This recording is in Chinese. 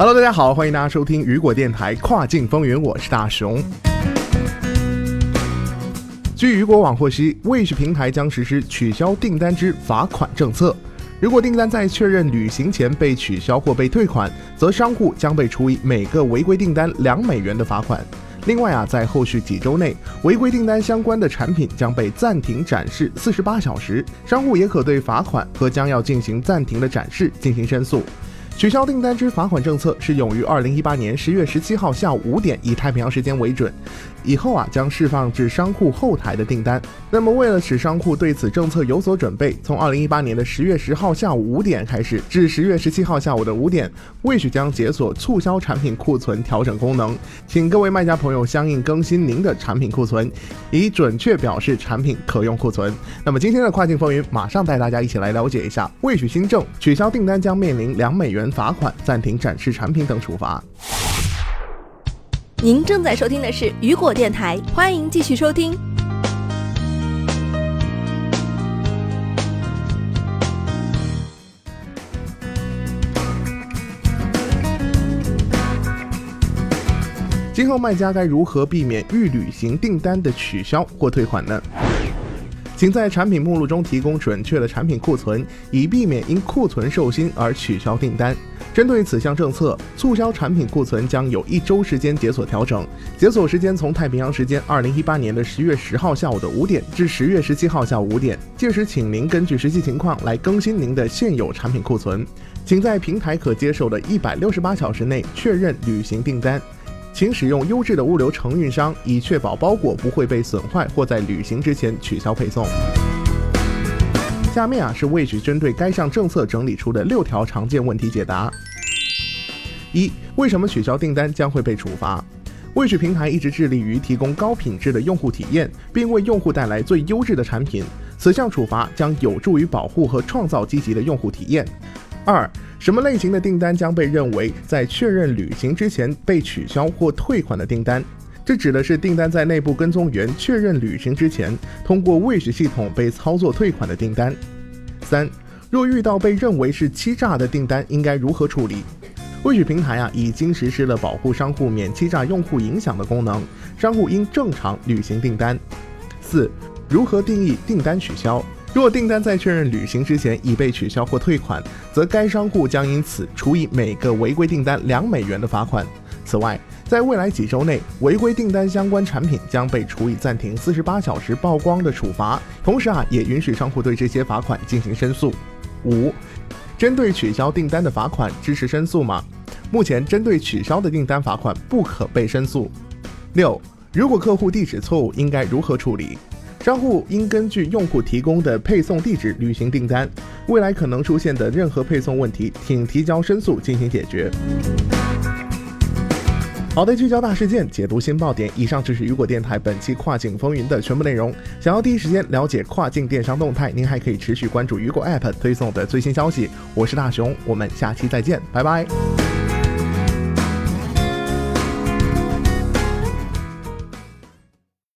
Hello，大家好，欢迎大家收听雨果电台跨境风云，我是大熊。据雨果网获悉，Wish 平台将实施取消订单之罚款政策。如果订单在确认履行前被取消或被退款，则商户将被处以每个违规订单两美元的罚款。另外啊，在后续几周内，违规订单相关的产品将被暂停展示四十八小时，商户也可对罚款和将要进行暂停的展示进行申诉。取消订单之罚款政策是用于二零一八年十月十七号下午五点以太平洋时间为准，以后啊将释放至商户后台的订单。那么为了使商户对此政策有所准备，从二零一八年的十月十号下午五点开始至十月十七号下午的五点，Wish 将解锁促销产品库存调整功能，请各位卖家朋友相应更新您的产品库存，以准确表示产品可用库存。那么今天的跨境风云，马上带大家一起来了解一下 Wish 新政，取消订单将面临两美元。罚款、暂停展示产品等处罚。您正在收听的是雨果电台，欢迎继续收听。今后卖家该如何避免预履行订单的取消或退款呢？请在产品目录中提供准确的产品库存，以避免因库存售罄而取消订单。针对此项政策，促销产品库存将有一周时间解锁调整，解锁时间从太平洋时间二零一八年的十月十号下午的五点至十月十七号下午五点。届时，请您根据实际情况来更新您的现有产品库存。请在平台可接受的一百六十八小时内确认履行订单。请使用优质的物流承运商，以确保包裹不会被损坏或在旅行之前取消配送。下面啊是魏局针对该项政策整理出的六条常见问题解答。一、为什么取消订单将会被处罚？魏局平台一直致力于提供高品质的用户体验，并为用户带来最优质的产品。此项处罚将有助于保护和创造积极的用户体验。二、什么类型的订单将被认为在确认履行之前被取消或退款的订单？这指的是订单在内部跟踪员确认履行之前，通过 Wish 系统被操作退款的订单。三、若遇到被认为是欺诈的订单，应该如何处理？Wish 平台啊已经实施了保护商户免欺诈用户影响的功能，商户应正常履行订单。四、如何定义订单取消？若订单在确认履行之前已被取消或退款，则该商户将因此处以每个违规订单两美元的罚款。此外，在未来几周内，违规订单相关产品将被处以暂停四十八小时曝光的处罚。同时啊，也允许商户对这些罚款进行申诉。五、针对取消订单的罚款支持申诉吗？目前，针对取消的订单罚款不可被申诉。六、如果客户地址错误，应该如何处理？商户应根据用户提供的配送地址履行订单。未来可能出现的任何配送问题，请提交申诉进行解决。好的，聚焦大事件，解读新爆点。以上就是雨果电台本期跨境风云的全部内容。想要第一时间了解跨境电商动态，您还可以持续关注雨果 App 推送的最新消息。我是大熊，我们下期再见，拜拜。